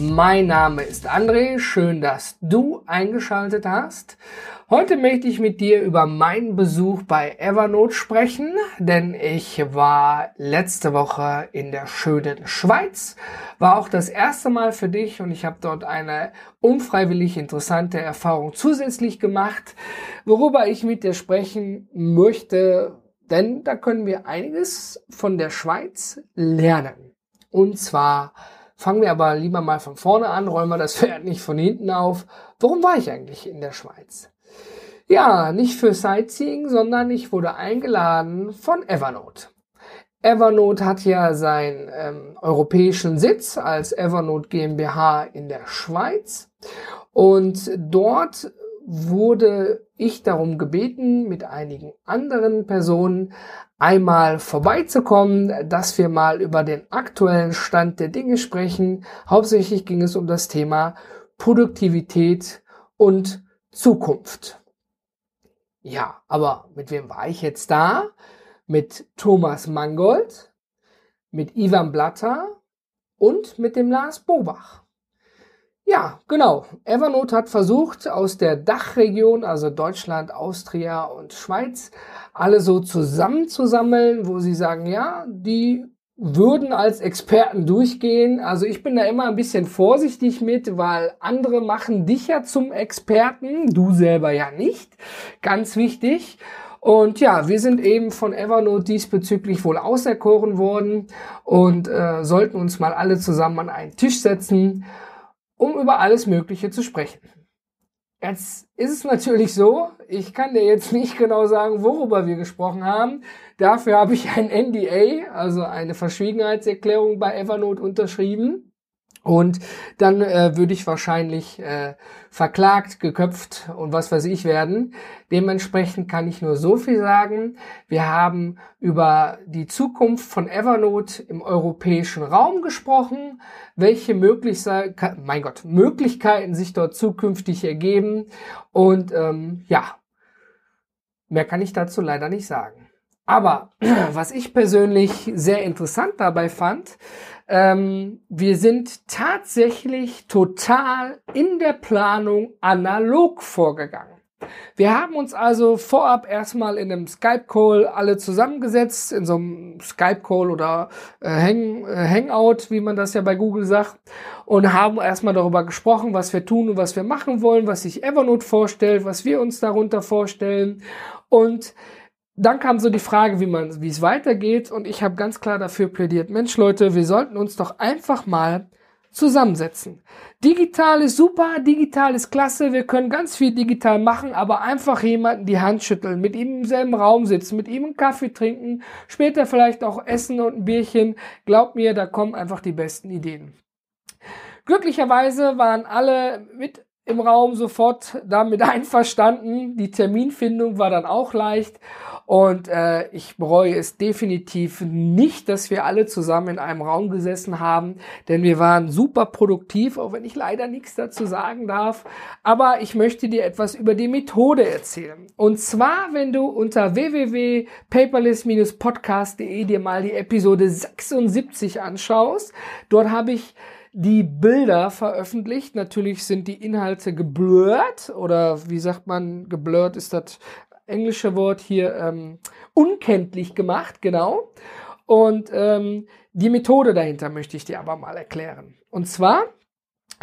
Mein Name ist André, schön, dass du eingeschaltet hast. Heute möchte ich mit dir über meinen Besuch bei Evernote sprechen, denn ich war letzte Woche in der schönen Schweiz, war auch das erste Mal für dich und ich habe dort eine unfreiwillig interessante Erfahrung zusätzlich gemacht, worüber ich mit dir sprechen möchte, denn da können wir einiges von der Schweiz lernen. Und zwar Fangen wir aber lieber mal von vorne an, räumen wir das Pferd nicht von hinten auf. Warum war ich eigentlich in der Schweiz? Ja, nicht für Sightseeing, sondern ich wurde eingeladen von Evernote. Evernote hat ja seinen ähm, europäischen Sitz als Evernote GmbH in der Schweiz und dort wurde ich darum gebeten, mit einigen anderen Personen einmal vorbeizukommen, dass wir mal über den aktuellen Stand der Dinge sprechen. Hauptsächlich ging es um das Thema Produktivität und Zukunft. Ja, aber mit wem war ich jetzt da? Mit Thomas Mangold, mit Ivan Blatter und mit dem Lars Bobach. Ja, genau. Evernote hat versucht, aus der Dachregion, also Deutschland, Austria und Schweiz, alle so zusammenzusammeln, wo sie sagen, ja, die würden als Experten durchgehen. Also ich bin da immer ein bisschen vorsichtig mit, weil andere machen dich ja zum Experten, du selber ja nicht. Ganz wichtig. Und ja, wir sind eben von Evernote diesbezüglich wohl auserkoren worden und äh, sollten uns mal alle zusammen an einen Tisch setzen um über alles Mögliche zu sprechen. Jetzt ist es natürlich so, ich kann dir jetzt nicht genau sagen, worüber wir gesprochen haben. Dafür habe ich ein NDA, also eine Verschwiegenheitserklärung bei Evernote unterschrieben. Und dann äh, würde ich wahrscheinlich äh, verklagt, geköpft und was weiß ich werden. Dementsprechend kann ich nur so viel sagen. Wir haben über die Zukunft von Evernote im europäischen Raum gesprochen, welche Möglichkeiten, mein Gott, Möglichkeiten sich dort zukünftig ergeben. Und ähm, ja, mehr kann ich dazu leider nicht sagen. Aber was ich persönlich sehr interessant dabei fand, ähm, wir sind tatsächlich total in der Planung analog vorgegangen. Wir haben uns also vorab erstmal in einem Skype-Call alle zusammengesetzt, in so einem Skype-Call oder äh, Hang, äh, Hangout, wie man das ja bei Google sagt, und haben erstmal darüber gesprochen, was wir tun und was wir machen wollen, was sich Evernote vorstellt, was wir uns darunter vorstellen. Und dann kam so die Frage, wie man, wie es weitergeht, und ich habe ganz klar dafür plädiert, Mensch Leute, wir sollten uns doch einfach mal zusammensetzen. Digital ist super, digital ist klasse, wir können ganz viel digital machen, aber einfach jemanden die Hand schütteln, mit ihm im selben Raum sitzen, mit ihm einen Kaffee trinken, später vielleicht auch essen und ein Bierchen. Glaubt mir, da kommen einfach die besten Ideen. Glücklicherweise waren alle mit im Raum sofort damit einverstanden. Die Terminfindung war dann auch leicht und äh, ich bereue es definitiv nicht, dass wir alle zusammen in einem Raum gesessen haben, denn wir waren super produktiv, auch wenn ich leider nichts dazu sagen darf. Aber ich möchte dir etwas über die Methode erzählen. Und zwar, wenn du unter www.paperless-podcast.de dir mal die Episode 76 anschaust, dort habe ich die Bilder veröffentlicht. Natürlich sind die Inhalte geblurrt oder wie sagt man, geblurrt ist das englische Wort hier ähm, unkenntlich gemacht, genau. Und ähm, die Methode dahinter möchte ich dir aber mal erklären. Und zwar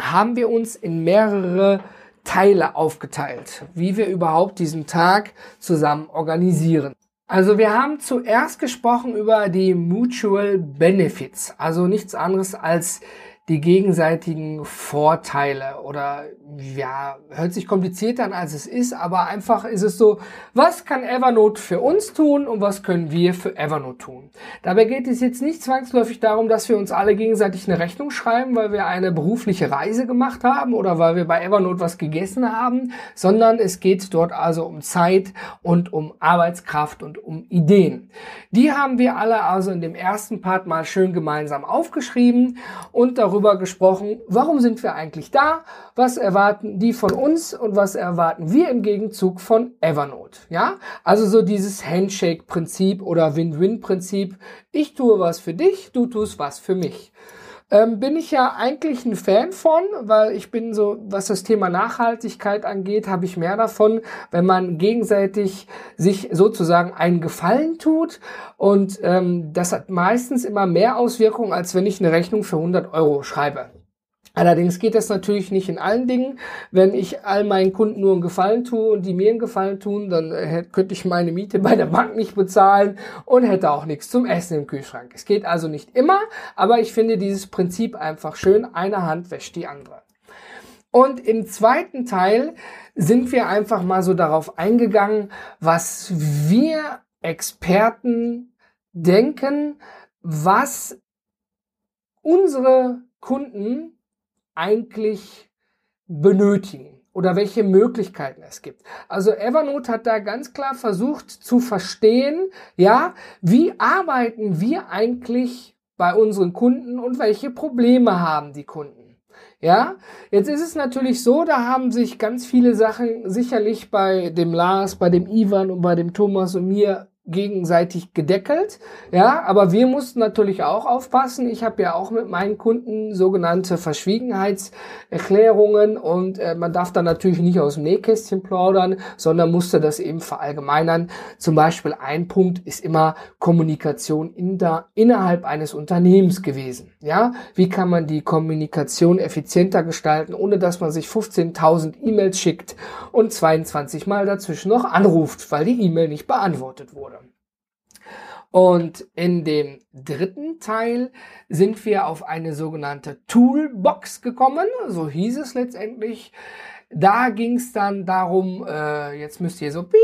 haben wir uns in mehrere Teile aufgeteilt, wie wir überhaupt diesen Tag zusammen organisieren. Also wir haben zuerst gesprochen über die Mutual Benefits, also nichts anderes als die gegenseitigen Vorteile oder ja, hört sich komplizierter an als es ist, aber einfach ist es so, was kann Evernote für uns tun und was können wir für Evernote tun? Dabei geht es jetzt nicht zwangsläufig darum, dass wir uns alle gegenseitig eine Rechnung schreiben, weil wir eine berufliche Reise gemacht haben oder weil wir bei Evernote was gegessen haben, sondern es geht dort also um Zeit und um Arbeitskraft und um Ideen. Die haben wir alle also in dem ersten Part mal schön gemeinsam aufgeschrieben und darüber gesprochen, warum sind wir eigentlich da, was erwarten die von uns und was erwarten wir im Gegenzug von Evernote. Ja, also so dieses Handshake-Prinzip oder Win-Win-Prinzip. Ich tue was für dich, du tust was für mich ähm, bin ich ja eigentlich ein Fan von, weil ich bin so, was das Thema Nachhaltigkeit angeht, habe ich mehr davon, wenn man gegenseitig sich sozusagen einen Gefallen tut. Und ähm, das hat meistens immer mehr Auswirkungen, als wenn ich eine Rechnung für 100 Euro schreibe. Allerdings geht das natürlich nicht in allen Dingen. Wenn ich all meinen Kunden nur einen Gefallen tue und die mir einen Gefallen tun, dann äh, könnte ich meine Miete bei der Bank nicht bezahlen und hätte auch nichts zum Essen im Kühlschrank. Es geht also nicht immer, aber ich finde dieses Prinzip einfach schön. Eine Hand wäscht die andere. Und im zweiten Teil sind wir einfach mal so darauf eingegangen, was wir Experten denken, was unsere Kunden eigentlich benötigen oder welche Möglichkeiten es gibt. Also Evernote hat da ganz klar versucht zu verstehen, ja, wie arbeiten wir eigentlich bei unseren Kunden und welche Probleme haben die Kunden. Ja, jetzt ist es natürlich so, da haben sich ganz viele Sachen sicherlich bei dem Lars, bei dem Ivan und bei dem Thomas und mir gegenseitig gedeckelt. Ja, aber wir mussten natürlich auch aufpassen. Ich habe ja auch mit meinen Kunden sogenannte Verschwiegenheitserklärungen und äh, man darf da natürlich nicht aus dem Nähkästchen plaudern, sondern musste das eben verallgemeinern. Zum Beispiel ein Punkt ist immer Kommunikation in der, innerhalb eines Unternehmens gewesen. Ja, wie kann man die Kommunikation effizienter gestalten, ohne dass man sich 15.000 E-Mails schickt und 22 Mal dazwischen noch anruft, weil die E-Mail nicht beantwortet wurde. Und in dem dritten Teil sind wir auf eine sogenannte Toolbox gekommen, so hieß es letztendlich. Da ging es dann darum, äh, jetzt müsst ihr so piep,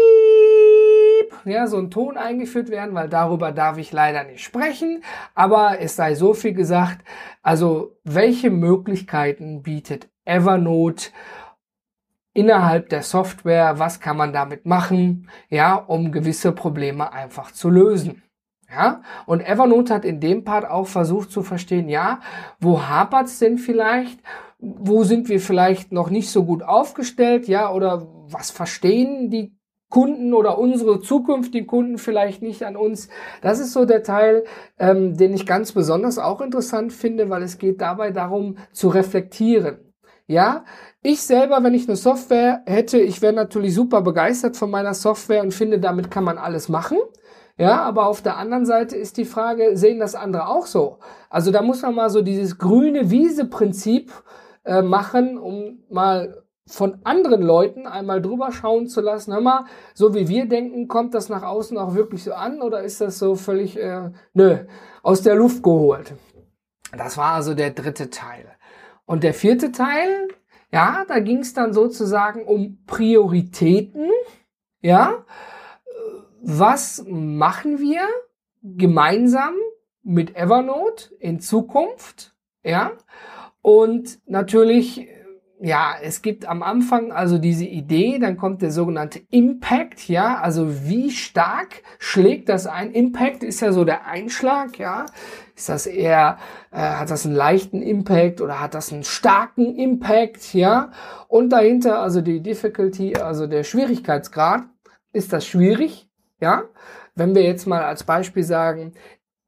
ja, so ein Ton eingeführt werden, weil darüber darf ich leider nicht sprechen. Aber es sei so viel gesagt, also welche Möglichkeiten bietet Evernote innerhalb der Software, was kann man damit machen, ja, um gewisse Probleme einfach zu lösen. Ja, und Evernote hat in dem Part auch versucht zu verstehen, ja, wo hapert's denn vielleicht? Wo sind wir vielleicht noch nicht so gut aufgestellt? Ja, oder was verstehen die Kunden oder unsere zukünftigen Kunden vielleicht nicht an uns. Das ist so der Teil, ähm, den ich ganz besonders auch interessant finde, weil es geht dabei darum zu reflektieren. Ja, ich selber, wenn ich eine Software hätte, ich wäre natürlich super begeistert von meiner Software und finde, damit kann man alles machen. Ja, aber auf der anderen Seite ist die Frage, sehen das andere auch so? Also da muss man mal so dieses grüne Wiese-Prinzip äh, machen, um mal von anderen Leuten einmal drüber schauen zu lassen. Hör mal, so wie wir denken, kommt das nach außen auch wirklich so an oder ist das so völlig, äh, nö, aus der Luft geholt? Das war also der dritte Teil. Und der vierte Teil, ja, da ging es dann sozusagen um Prioritäten, ja, was machen wir gemeinsam mit Evernote in Zukunft? Ja, und natürlich, ja, es gibt am Anfang also diese Idee, dann kommt der sogenannte Impact, ja, also wie stark schlägt das ein? Impact ist ja so der Einschlag, ja. Ist das eher, äh, hat das einen leichten Impact oder hat das einen starken Impact, ja? Und dahinter also die Difficulty, also der Schwierigkeitsgrad. Ist das schwierig? Ja, wenn wir jetzt mal als Beispiel sagen,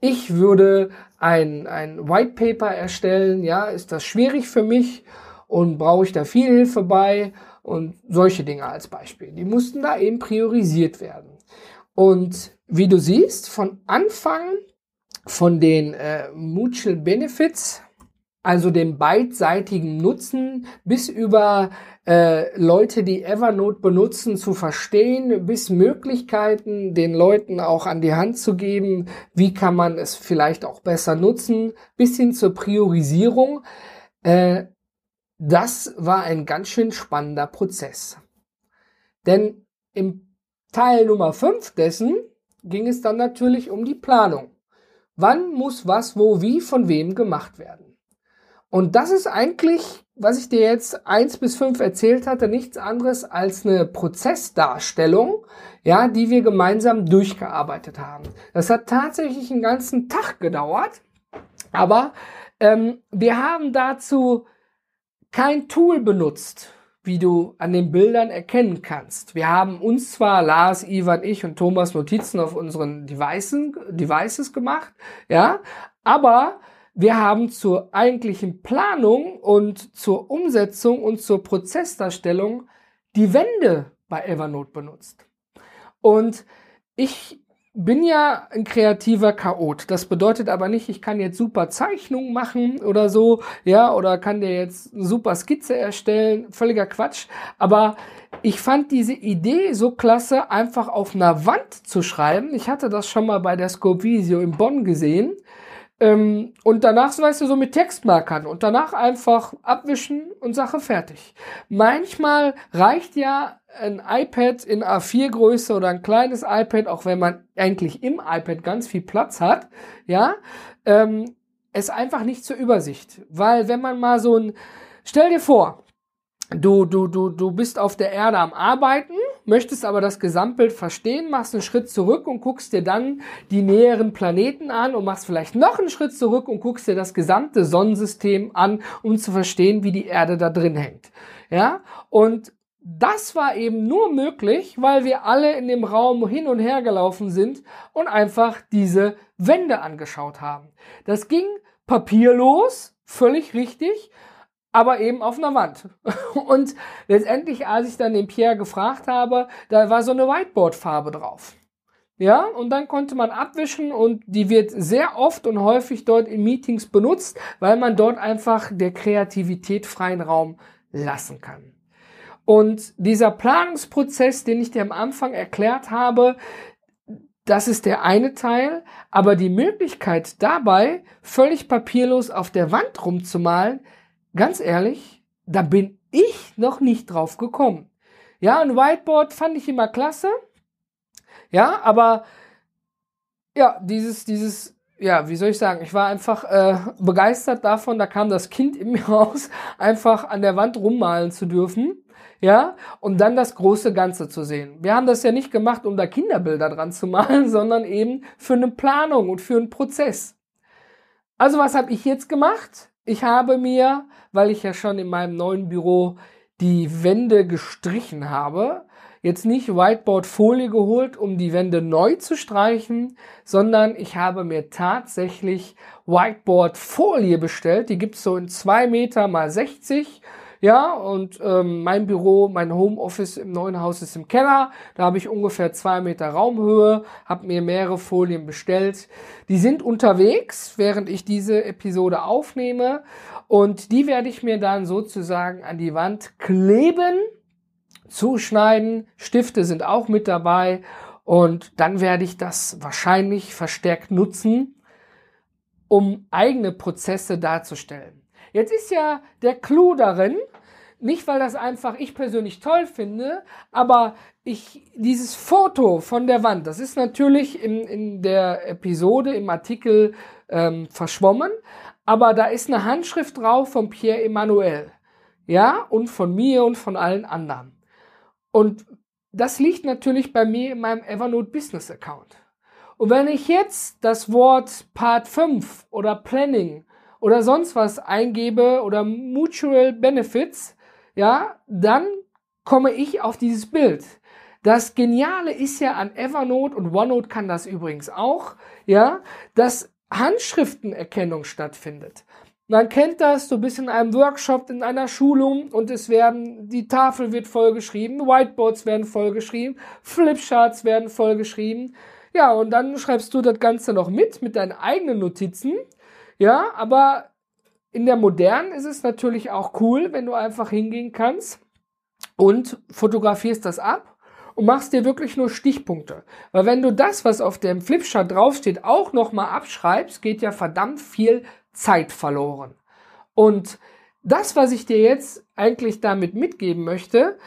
ich würde ein, ein White Paper erstellen, ja, ist das schwierig für mich und brauche ich da viel Hilfe bei und solche Dinge als Beispiel. Die mussten da eben priorisiert werden. Und wie du siehst, von Anfang von den äh, Mutual Benefits also dem beidseitigen Nutzen bis über äh, Leute, die Evernote benutzen, zu verstehen, bis Möglichkeiten den Leuten auch an die Hand zu geben, wie kann man es vielleicht auch besser nutzen, bis hin zur Priorisierung, Äh, das war ein ganz schön spannender Prozess. Denn im Teil Nummer 5 dessen ging es dann natürlich um die Planung. Wann muss was, wo, wie, von wem gemacht werden? Und das ist eigentlich was ich dir jetzt eins bis fünf erzählt hatte, nichts anderes als eine Prozessdarstellung, ja, die wir gemeinsam durchgearbeitet haben. Das hat tatsächlich einen ganzen Tag gedauert, aber ähm, wir haben dazu kein Tool benutzt, wie du an den Bildern erkennen kannst. Wir haben uns zwar, Lars, Ivan, ich und Thomas Notizen auf unseren Devices, Devices gemacht, ja, aber wir haben zur eigentlichen Planung und zur Umsetzung und zur Prozessdarstellung die Wände bei Evernote benutzt. Und ich bin ja ein kreativer Chaot. Das bedeutet aber nicht, ich kann jetzt super Zeichnungen machen oder so, ja, oder kann dir jetzt super Skizze erstellen. Völliger Quatsch. Aber ich fand diese Idee so klasse, einfach auf einer Wand zu schreiben. Ich hatte das schon mal bei der Scope Visio in Bonn gesehen. Ähm, und danach, weißt du, so mit Textmarkern und danach einfach abwischen und Sache fertig. Manchmal reicht ja ein iPad in A4 Größe oder ein kleines iPad, auch wenn man eigentlich im iPad ganz viel Platz hat, ja, ähm, es einfach nicht zur Übersicht. Weil wenn man mal so ein, stell dir vor, du, du, du, du bist auf der Erde am Arbeiten, möchtest aber das Gesamtbild verstehen, machst einen Schritt zurück und guckst dir dann die näheren Planeten an und machst vielleicht noch einen Schritt zurück und guckst dir das gesamte Sonnensystem an, um zu verstehen, wie die Erde da drin hängt. Ja? Und das war eben nur möglich, weil wir alle in dem Raum hin und her gelaufen sind und einfach diese Wände angeschaut haben. Das ging papierlos, völlig richtig aber eben auf einer Wand. Und letztendlich, als ich dann den Pierre gefragt habe, da war so eine Whiteboard-Farbe drauf. Ja, und dann konnte man abwischen und die wird sehr oft und häufig dort in Meetings benutzt, weil man dort einfach der Kreativität freien Raum lassen kann. Und dieser Planungsprozess, den ich dir am Anfang erklärt habe, das ist der eine Teil, aber die Möglichkeit dabei, völlig papierlos auf der Wand rumzumalen, ganz ehrlich, da bin ich noch nicht drauf gekommen. Ja, ein Whiteboard fand ich immer klasse. Ja, aber ja, dieses, dieses, ja, wie soll ich sagen, ich war einfach äh, begeistert davon, da kam das Kind in mir raus, einfach an der Wand rummalen zu dürfen. Ja, und dann das große Ganze zu sehen. Wir haben das ja nicht gemacht, um da Kinderbilder dran zu malen, sondern eben für eine Planung und für einen Prozess. Also was habe ich jetzt gemacht? Ich habe mir, weil ich ja schon in meinem neuen Büro die Wände gestrichen habe, jetzt nicht Whiteboard-Folie geholt, um die Wände neu zu streichen, sondern ich habe mir tatsächlich Whiteboard-Folie bestellt. Die gibt's so in zwei Meter mal 60 ja, und ähm, mein Büro, mein Homeoffice im neuen Haus ist im Keller. Da habe ich ungefähr zwei Meter Raumhöhe, habe mir mehrere Folien bestellt. Die sind unterwegs, während ich diese Episode aufnehme. Und die werde ich mir dann sozusagen an die Wand kleben, zuschneiden. Stifte sind auch mit dabei. Und dann werde ich das wahrscheinlich verstärkt nutzen, um eigene Prozesse darzustellen. Jetzt ist ja der Clou darin, nicht weil das einfach ich persönlich toll finde, aber ich, dieses Foto von der Wand, das ist natürlich in, in der Episode, im Artikel ähm, verschwommen, aber da ist eine Handschrift drauf von Pierre Emmanuel. Ja, und von mir und von allen anderen. Und das liegt natürlich bei mir in meinem Evernote Business Account. Und wenn ich jetzt das Wort Part 5 oder Planning oder sonst was eingebe oder Mutual Benefits, ja, dann komme ich auf dieses Bild. Das Geniale ist ja an Evernote und OneNote kann das übrigens auch, ja, dass Handschriftenerkennung stattfindet. Man kennt das, du bist in einem Workshop, in einer Schulung und es werden, die Tafel wird vollgeschrieben, Whiteboards werden vollgeschrieben, Flipcharts werden vollgeschrieben. Ja, und dann schreibst du das Ganze noch mit, mit deinen eigenen Notizen ja, aber in der modernen ist es natürlich auch cool, wenn du einfach hingehen kannst und fotografierst das ab und machst dir wirklich nur Stichpunkte. Weil wenn du das, was auf dem Flipchart draufsteht, auch nochmal abschreibst, geht ja verdammt viel Zeit verloren. Und das, was ich dir jetzt eigentlich damit mitgeben möchte,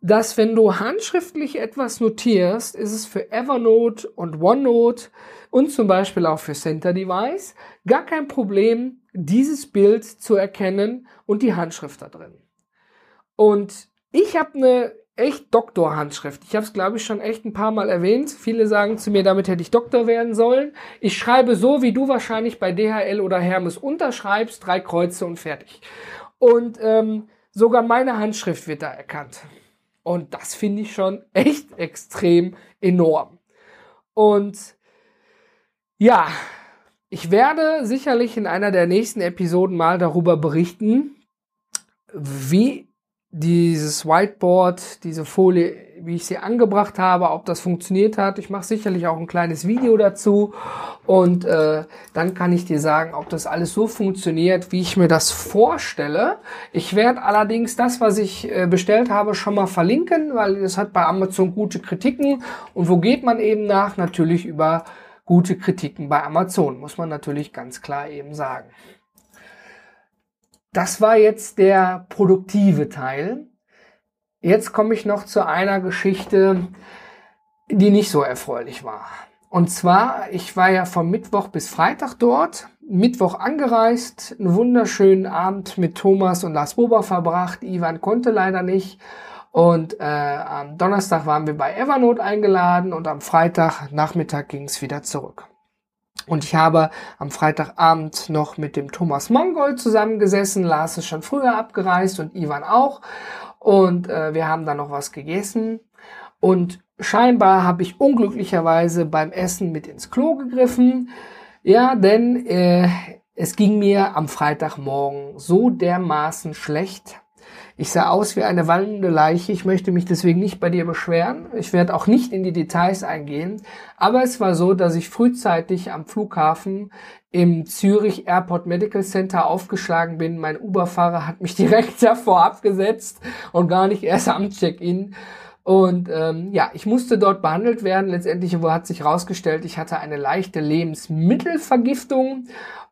dass wenn du handschriftlich etwas notierst, ist es für Evernote und OneNote und zum Beispiel auch für Center Device gar kein Problem, dieses Bild zu erkennen und die Handschrift da drin. Und ich habe eine echt Doktorhandschrift. Ich habe es, glaube ich, schon echt ein paar Mal erwähnt. Viele sagen zu mir, damit hätte ich Doktor werden sollen. Ich schreibe so, wie du wahrscheinlich bei DHL oder Hermes unterschreibst, drei Kreuze und fertig. Und ähm, sogar meine Handschrift wird da erkannt. Und das finde ich schon echt extrem enorm. Und ja, ich werde sicherlich in einer der nächsten Episoden mal darüber berichten, wie dieses Whiteboard, diese Folie, wie ich sie angebracht habe, ob das funktioniert hat. Ich mache sicherlich auch ein kleines Video dazu und äh, dann kann ich dir sagen, ob das alles so funktioniert, wie ich mir das vorstelle. Ich werde allerdings das, was ich äh, bestellt habe, schon mal verlinken, weil es hat bei Amazon gute Kritiken. Und wo geht man eben nach? Natürlich über gute Kritiken bei Amazon, muss man natürlich ganz klar eben sagen. Das war jetzt der produktive Teil. Jetzt komme ich noch zu einer Geschichte, die nicht so erfreulich war. Und zwar, ich war ja von Mittwoch bis Freitag dort, Mittwoch angereist, einen wunderschönen Abend mit Thomas und Lars Bober verbracht. Ivan konnte leider nicht. Und äh, am Donnerstag waren wir bei Evernote eingeladen und am Freitag Nachmittag ging es wieder zurück. Und ich habe am Freitagabend noch mit dem Thomas Mongold zusammengesessen. Lars ist schon früher abgereist und Ivan auch. Und äh, wir haben dann noch was gegessen. Und scheinbar habe ich unglücklicherweise beim Essen mit ins Klo gegriffen. Ja, denn äh, es ging mir am Freitagmorgen so dermaßen schlecht. Ich sah aus wie eine wallende Leiche. Ich möchte mich deswegen nicht bei dir beschweren. Ich werde auch nicht in die Details eingehen. Aber es war so, dass ich frühzeitig am Flughafen im Zürich Airport Medical Center aufgeschlagen bin. Mein Uber-Fahrer hat mich direkt davor abgesetzt und gar nicht erst am Check-in. Und ähm, ja, ich musste dort behandelt werden. Letztendlich hat sich herausgestellt, ich hatte eine leichte Lebensmittelvergiftung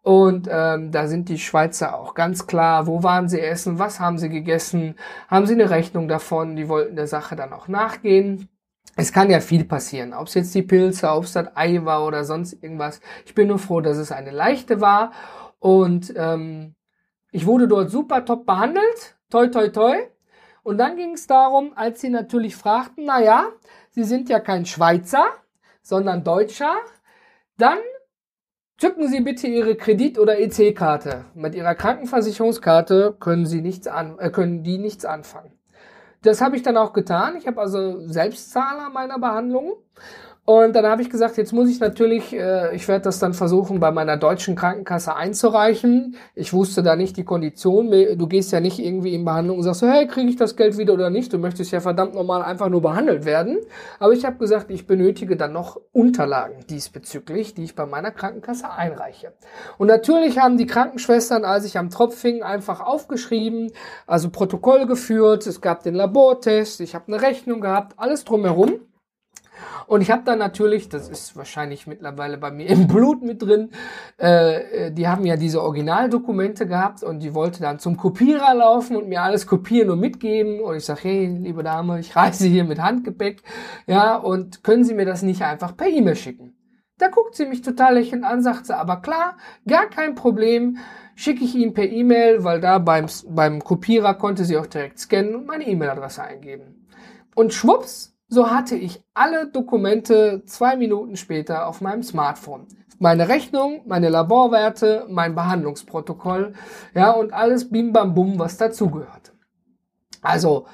und ähm, da sind die Schweizer auch ganz klar, wo waren sie essen, was haben sie gegessen, haben sie eine Rechnung davon, die wollten der Sache dann auch nachgehen. Es kann ja viel passieren, ob es jetzt die Pilze, ob es das Ei war oder sonst irgendwas. Ich bin nur froh, dass es eine leichte war und ähm, ich wurde dort super top behandelt, toi toi toi. Und dann ging es darum, als sie natürlich fragten, na ja, sie sind ja kein Schweizer, sondern Deutscher, dann Zücken Sie bitte Ihre Kredit- oder EC-Karte. Mit Ihrer Krankenversicherungskarte können Sie nichts an, äh, können die nichts anfangen. Das habe ich dann auch getan. Ich habe also Selbstzahler meiner Behandlung und dann habe ich gesagt, jetzt muss ich natürlich, äh, ich werde das dann versuchen, bei meiner deutschen Krankenkasse einzureichen. Ich wusste da nicht die Kondition. Du gehst ja nicht irgendwie in Behandlung und sagst so, hey, kriege ich das Geld wieder oder nicht? Du möchtest ja verdammt normal einfach nur behandelt werden. Aber ich habe gesagt, ich benötige dann noch Unterlagen diesbezüglich, die ich bei meiner Krankenkasse einreiche. Und natürlich haben die Krankenschwestern, als ich am Tropf fing, einfach aufgeschrieben, also Protokoll geführt. Es gab den Labortest, ich habe eine Rechnung gehabt, alles drumherum. Und ich habe dann natürlich, das ist wahrscheinlich mittlerweile bei mir im Blut mit drin, äh, die haben ja diese Originaldokumente gehabt und die wollte dann zum Kopierer laufen und mir alles kopieren und mitgeben. Und ich sage, hey, liebe Dame, ich reise hier mit Handgepäck, ja, und können Sie mir das nicht einfach per E-Mail schicken? Da guckt sie mich total lächelnd an, sagt sie, aber klar, gar kein Problem, schicke ich Ihnen per E-Mail, weil da beim, beim Kopierer konnte sie auch direkt scannen und meine E-Mail-Adresse eingeben. Und schwupps, so hatte ich alle Dokumente zwei Minuten später auf meinem Smartphone. Meine Rechnung, meine Laborwerte, mein Behandlungsprotokoll, ja, und alles bim bam bum, was dazugehört. Also,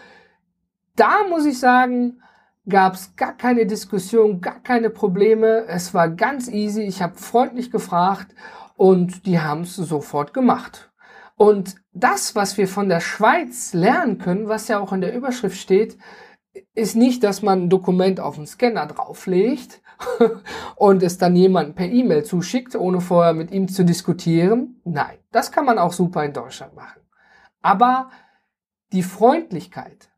da muss ich sagen, gab es gar keine Diskussion, gar keine Probleme. Es war ganz easy. Ich habe freundlich gefragt und die haben es sofort gemacht. Und das, was wir von der Schweiz lernen können, was ja auch in der Überschrift steht, ist nicht, dass man ein Dokument auf den Scanner drauflegt und es dann jemand per E-Mail zuschickt, ohne vorher mit ihm zu diskutieren. Nein, das kann man auch super in Deutschland machen. Aber die Freundlichkeit.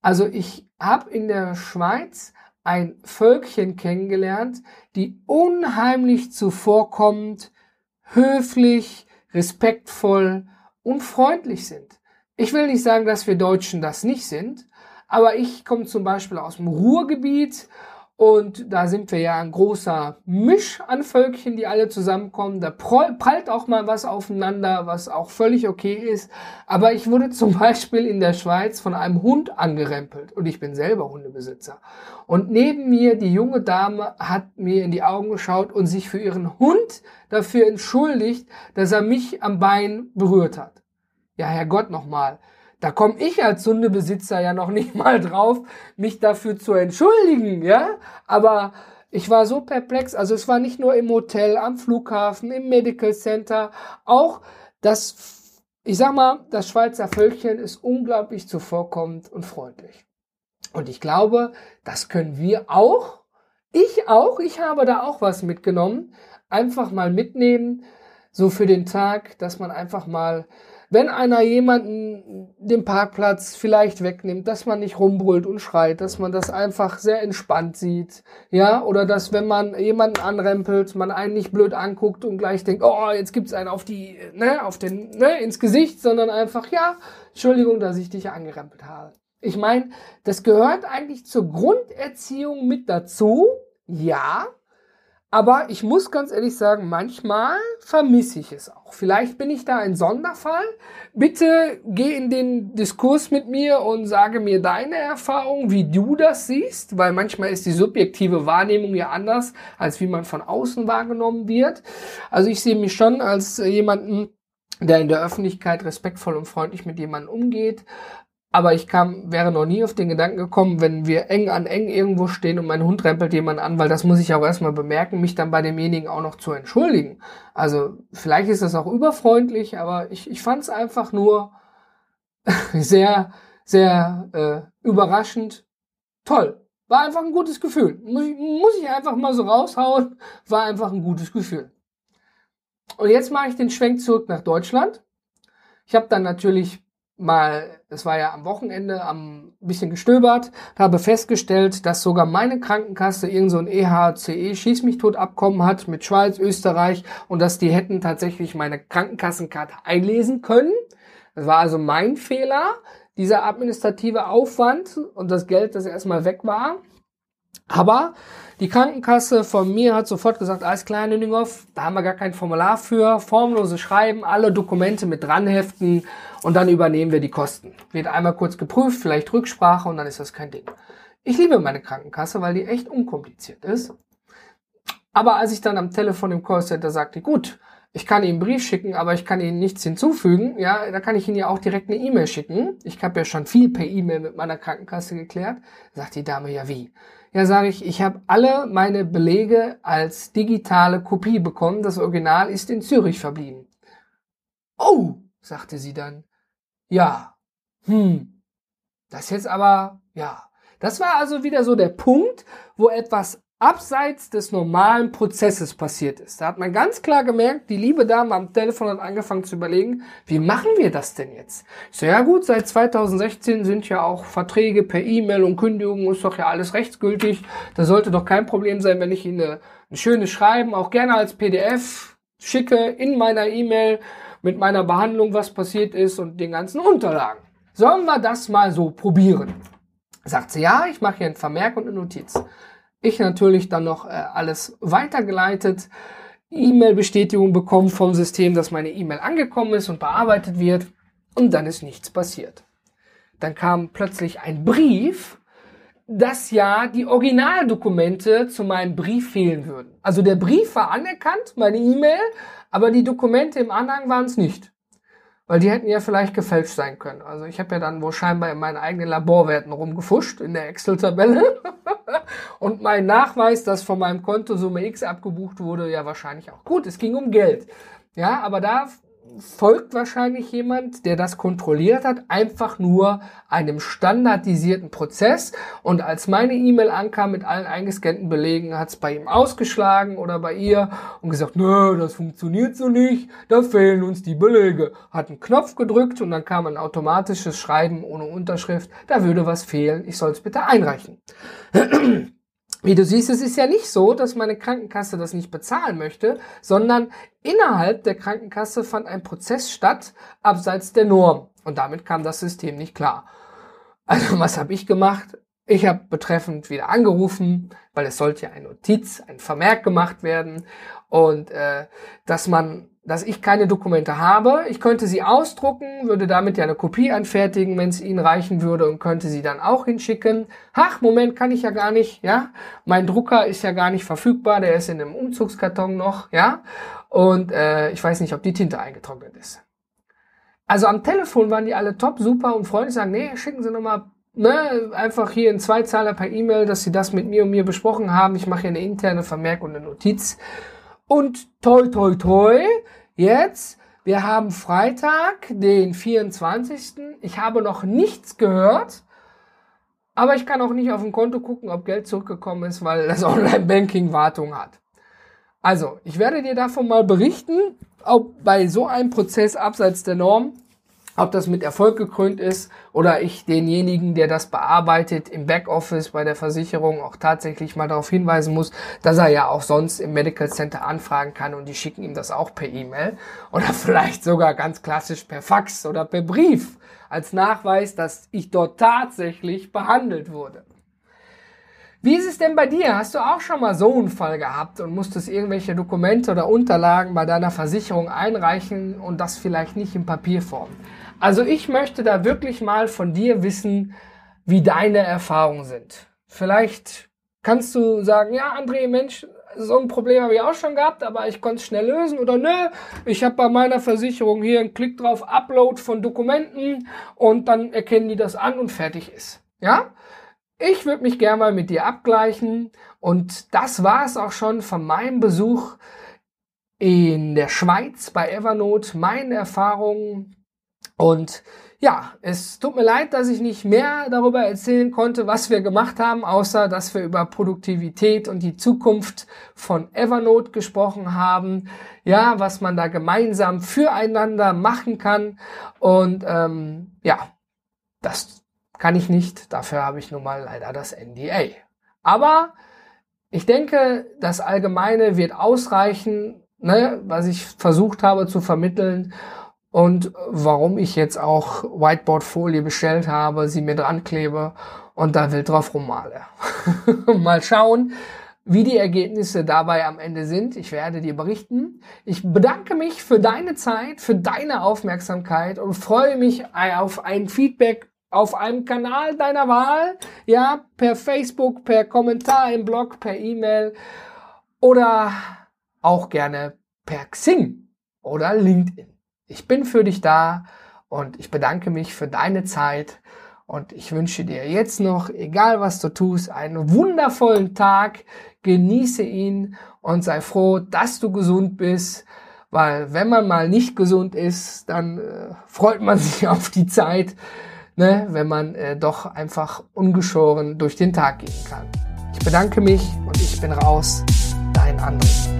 Also ich habe in der Schweiz ein Völkchen kennengelernt, die unheimlich zuvorkommend, höflich, respektvoll und freundlich sind. Ich will nicht sagen, dass wir Deutschen das nicht sind, aber ich komme zum Beispiel aus dem Ruhrgebiet und da sind wir ja ein großer Misch an Völkchen, die alle zusammenkommen. Da prallt auch mal was aufeinander, was auch völlig okay ist. Aber ich wurde zum Beispiel in der Schweiz von einem Hund angerempelt und ich bin selber Hundebesitzer. Und neben mir die junge Dame hat mir in die Augen geschaut und sich für ihren Hund dafür entschuldigt, dass er mich am Bein berührt hat. Ja, Herrgott nochmal. Da komme ich als Hundebesitzer ja noch nicht mal drauf, mich dafür zu entschuldigen, ja? Aber ich war so perplex. Also es war nicht nur im Hotel, am Flughafen, im Medical Center, auch das, ich sag mal, das Schweizer Völkchen ist unglaublich zuvorkommend und freundlich. Und ich glaube, das können wir auch. Ich auch. Ich habe da auch was mitgenommen. Einfach mal mitnehmen, so für den Tag, dass man einfach mal wenn einer jemanden den Parkplatz vielleicht wegnimmt, dass man nicht rumbrüllt und schreit, dass man das einfach sehr entspannt sieht, ja, oder dass wenn man jemanden anrempelt, man einen nicht blöd anguckt und gleich denkt, oh, jetzt gibt's einen auf die, ne, auf den, ne, ins Gesicht, sondern einfach, ja, Entschuldigung, dass ich dich angerempelt habe. Ich meine, das gehört eigentlich zur Grunderziehung mit dazu, ja, aber ich muss ganz ehrlich sagen, manchmal vermisse ich es auch. Vielleicht bin ich da ein Sonderfall. Bitte geh in den Diskurs mit mir und sage mir deine Erfahrung, wie du das siehst, weil manchmal ist die subjektive Wahrnehmung ja anders, als wie man von außen wahrgenommen wird. Also ich sehe mich schon als jemanden, der in der Öffentlichkeit respektvoll und freundlich mit jemandem umgeht, aber ich kam, wäre noch nie auf den Gedanken gekommen, wenn wir eng an eng irgendwo stehen und mein Hund rempelt jemand an, weil das muss ich auch erstmal bemerken, mich dann bei demjenigen auch noch zu entschuldigen. Also vielleicht ist das auch überfreundlich, aber ich, ich fand es einfach nur sehr, sehr äh, überraschend toll. War einfach ein gutes Gefühl. Muss ich, muss ich einfach mal so raushauen. War einfach ein gutes Gefühl. Und jetzt mache ich den Schwenk zurück nach Deutschland. Ich habe dann natürlich mal, es war ja am Wochenende, am bisschen gestöbert, habe festgestellt, dass sogar meine Krankenkasse irgend so ein EHCE Schieß mich tot Abkommen hat mit Schweiz, Österreich und dass die hätten tatsächlich meine Krankenkassenkarte einlesen können. Das war also mein Fehler, dieser administrative Aufwand und das Geld, das erstmal weg war. Aber die Krankenkasse von mir hat sofort gesagt, alles klar, Nüninghoff, da haben wir gar kein Formular für, formlose Schreiben, alle Dokumente mit dranheften und dann übernehmen wir die Kosten. Wird einmal kurz geprüft, vielleicht Rücksprache und dann ist das kein Ding. Ich liebe meine Krankenkasse, weil die echt unkompliziert ist. Aber als ich dann am Telefon im Callcenter sagte, gut, ich kann Ihnen einen Brief schicken, aber ich kann Ihnen nichts hinzufügen, ja, da kann ich Ihnen ja auch direkt eine E-Mail schicken. Ich habe ja schon viel per E-Mail mit meiner Krankenkasse geklärt. Sagt die Dame, ja wie? Ja, sage ich, ich habe alle meine Belege als digitale Kopie bekommen. Das Original ist in Zürich verblieben. Oh, sagte sie dann. Ja, hm, das jetzt aber, ja. Das war also wieder so der Punkt, wo etwas abseits des normalen Prozesses passiert ist. Da hat man ganz klar gemerkt, die liebe Dame am Telefon hat angefangen zu überlegen, wie machen wir das denn jetzt? Ich so, ja gut, seit 2016 sind ja auch Verträge per E-Mail und Kündigungen, ist doch ja alles rechtsgültig. Da sollte doch kein Problem sein, wenn ich Ihnen ein schönes Schreiben, auch gerne als PDF schicke in meiner E-Mail mit meiner Behandlung, was passiert ist und den ganzen Unterlagen. Sollen wir das mal so probieren? Sagt sie, ja, ich mache hier einen Vermerk und eine Notiz. Ich natürlich dann noch äh, alles weitergeleitet, E-Mail-Bestätigung bekommen vom System, dass meine E-Mail angekommen ist und bearbeitet wird und dann ist nichts passiert. Dann kam plötzlich ein Brief, dass ja die Originaldokumente zu meinem Brief fehlen würden. Also der Brief war anerkannt, meine E-Mail, aber die Dokumente im Anhang waren es nicht. Weil die hätten ja vielleicht gefälscht sein können. Also ich habe ja dann wohl scheinbar in meinen eigenen Laborwerten rumgefuscht in der Excel-Tabelle. Und mein Nachweis, dass von meinem Konto Summe X abgebucht wurde, ja wahrscheinlich auch. Gut, es ging um Geld. Ja, aber da folgt wahrscheinlich jemand, der das kontrolliert hat, einfach nur einem standardisierten Prozess. Und als meine E-Mail ankam mit allen eingescannten Belegen, hat es bei ihm ausgeschlagen oder bei ihr und gesagt, nö, das funktioniert so nicht, da fehlen uns die Belege. Hat einen Knopf gedrückt und dann kam ein automatisches Schreiben ohne Unterschrift, da würde was fehlen, ich soll es bitte einreichen. Wie du siehst, es ist ja nicht so, dass meine Krankenkasse das nicht bezahlen möchte, sondern innerhalb der Krankenkasse fand ein Prozess statt, abseits der Norm. Und damit kam das System nicht klar. Also was habe ich gemacht? Ich habe betreffend wieder angerufen, weil es sollte ja eine Notiz, ein Vermerk gemacht werden und äh, dass man, dass ich keine Dokumente habe. Ich könnte sie ausdrucken, würde damit ja eine Kopie anfertigen, wenn es Ihnen reichen würde und könnte sie dann auch hinschicken. Ach, Moment, kann ich ja gar nicht, ja. Mein Drucker ist ja gar nicht verfügbar, der ist in einem Umzugskarton noch, ja. Und äh, ich weiß nicht, ob die Tinte eingetrocknet ist. Also am Telefon waren die alle top, super und freundlich sagen, nee, schicken Sie nochmal ne, einfach hier in Zweizahler per E-Mail, dass sie das mit mir und mir besprochen haben. Ich mache hier eine interne Vermerk und eine Notiz. Und toi, toi, toi, jetzt, wir haben Freitag, den 24. Ich habe noch nichts gehört, aber ich kann auch nicht auf dem Konto gucken, ob Geld zurückgekommen ist, weil das Online-Banking Wartung hat. Also, ich werde dir davon mal berichten, ob bei so einem Prozess abseits der Norm ob das mit Erfolg gekrönt ist oder ich denjenigen, der das bearbeitet im Backoffice bei der Versicherung auch tatsächlich mal darauf hinweisen muss, dass er ja auch sonst im Medical Center anfragen kann und die schicken ihm das auch per E-Mail oder vielleicht sogar ganz klassisch per Fax oder per Brief als Nachweis, dass ich dort tatsächlich behandelt wurde. Wie ist es denn bei dir? Hast du auch schon mal so einen Fall gehabt und musstest irgendwelche Dokumente oder Unterlagen bei deiner Versicherung einreichen und das vielleicht nicht in Papierform? Also ich möchte da wirklich mal von dir wissen, wie deine Erfahrungen sind. Vielleicht kannst du sagen, ja, André, Mensch, so ein Problem habe ich auch schon gehabt, aber ich konnte es schnell lösen. Oder nö, ich habe bei meiner Versicherung hier einen Klick drauf, Upload von Dokumenten und dann erkennen die das an und fertig ist. Ja? Ich würde mich gerne mal mit dir abgleichen und das war es auch schon von meinem Besuch in der Schweiz bei Evernote, meine Erfahrungen und ja, es tut mir leid, dass ich nicht mehr darüber erzählen konnte, was wir gemacht haben, außer dass wir über Produktivität und die Zukunft von Evernote gesprochen haben. Ja, was man da gemeinsam füreinander machen kann. Und ähm, ja, das kann ich nicht. Dafür habe ich nun mal leider das NDA. Aber ich denke, das Allgemeine wird ausreichen, ne, was ich versucht habe zu vermitteln und warum ich jetzt auch Whiteboard-Folie bestellt habe, sie mir dran klebe und da wild drauf rummale. Mal schauen, wie die Ergebnisse dabei am Ende sind. Ich werde dir berichten. Ich bedanke mich für deine Zeit, für deine Aufmerksamkeit und freue mich auf ein Feedback auf einem Kanal deiner Wahl, ja, per Facebook, per Kommentar im Blog, per E-Mail oder auch gerne per Xing oder LinkedIn. Ich bin für dich da und ich bedanke mich für deine Zeit und ich wünsche dir jetzt noch, egal was du tust, einen wundervollen Tag. Genieße ihn und sei froh, dass du gesund bist, weil wenn man mal nicht gesund ist, dann äh, freut man sich auf die Zeit, ne, wenn man äh, doch einfach ungeschoren durch den Tag gehen kann. Ich bedanke mich und ich bin raus. Dein André.